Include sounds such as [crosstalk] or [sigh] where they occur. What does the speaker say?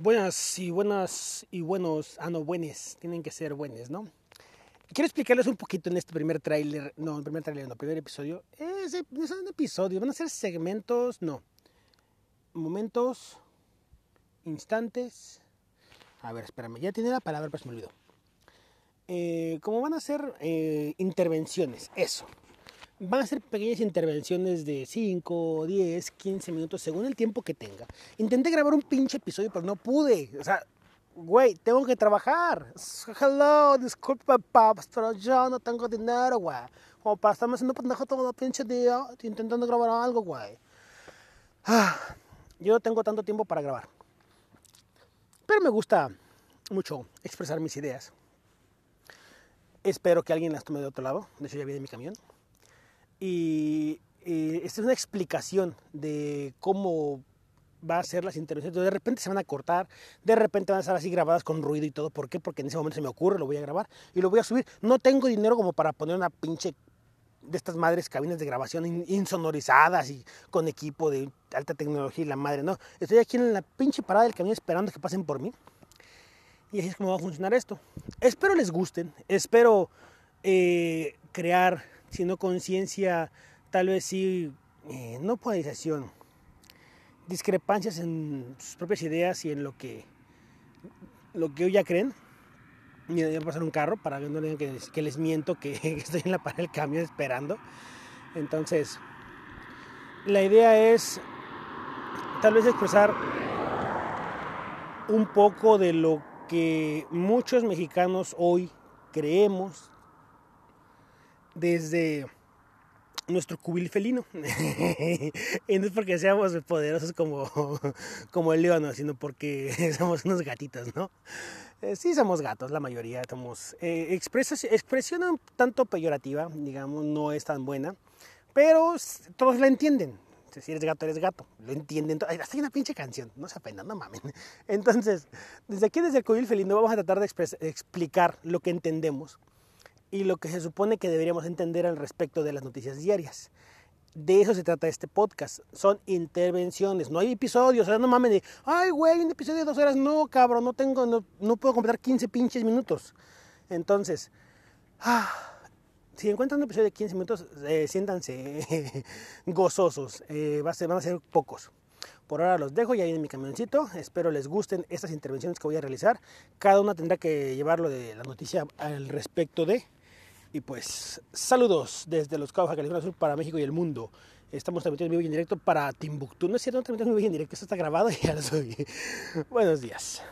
Buenas y buenas y buenos, ah no, buenos, tienen que ser buenos, ¿no? Quiero explicarles un poquito en este primer tráiler, no, en primer tráiler, no, primer episodio. Es, es un episodio, van a ser segmentos, no, momentos, instantes. A ver, espérame, ya tiene la palabra, pero se me olvidó. Eh, como van a ser eh, intervenciones, eso. Van a ser pequeñas intervenciones de 5, 10, 15 minutos según el tiempo que tenga. Intenté grabar un pinche episodio, pero no pude. O sea, güey, tengo que trabajar. Hello, disculpa, paps, pero yo no tengo dinero, güey. Como para estarme haciendo pendejo todo el pinche día intentando grabar algo, güey. Ah, yo no tengo tanto tiempo para grabar. Pero me gusta mucho expresar mis ideas. Espero que alguien las tome de otro lado. De hecho, ya viene mi camión. Y, esta es una explicación de cómo va a ser las intervenciones. De repente se van a cortar, de repente van a estar así grabadas con ruido y todo. ¿Por qué? Porque en ese momento se me ocurre, lo voy a grabar y lo voy a subir. No tengo dinero como para poner una pinche de estas madres cabinas de grabación insonorizadas y con equipo de alta tecnología y la madre, no. Estoy aquí en la pinche parada del camión esperando que pasen por mí. Y así es como va a funcionar esto. Espero les gusten, espero eh, crear sino conciencia, tal vez sí, eh, no polarización, discrepancias en sus propias ideas y en lo que, lo que hoy ya creen. Mira, voy a pasar un carro para que no digan que, les miento, que, [laughs] estoy en la parada del camión esperando. Entonces, la idea es tal vez expresar un poco de lo que muchos mexicanos hoy creemos desde nuestro cubil felino. [laughs] y no es porque seamos poderosos como, [laughs] como el león, sino porque [laughs] somos unos gatitos, ¿no? Eh, sí somos gatos, la mayoría somos... Eh, expresión un tanto peyorativa, digamos, no es tan buena, pero todos la entienden. Si eres gato, eres gato. Lo entienden. Hasta hay una pinche canción. No se apenas, no mamen. Entonces, desde aquí, desde el cubil felino, vamos a tratar de explicar lo que entendemos y lo que se supone que deberíamos entender al respecto de las noticias diarias. De eso se trata este podcast. Son intervenciones, no hay episodios. O sea, no mames de, ay, güey, un episodio de dos horas. No, cabrón, no tengo, no, puedo completar 15 pinches minutos. Entonces, ah, si encuentran un episodio de 15 minutos, eh, siéntanse [laughs] gozosos. Eh, va a ser, van a ser pocos. Por ahora los dejo ya en mi camioncito. Espero les gusten estas intervenciones que voy a realizar. Cada una tendrá que llevarlo de la noticia al respecto de. Y pues saludos desde Los Cabos, California Sur para México y el mundo. Estamos transmitiendo en vivo y en directo para Timbuktu. No es cierto, no transmitimos en vivo y en directo. Esto está grabado y ya lo subí. [laughs] Buenos días.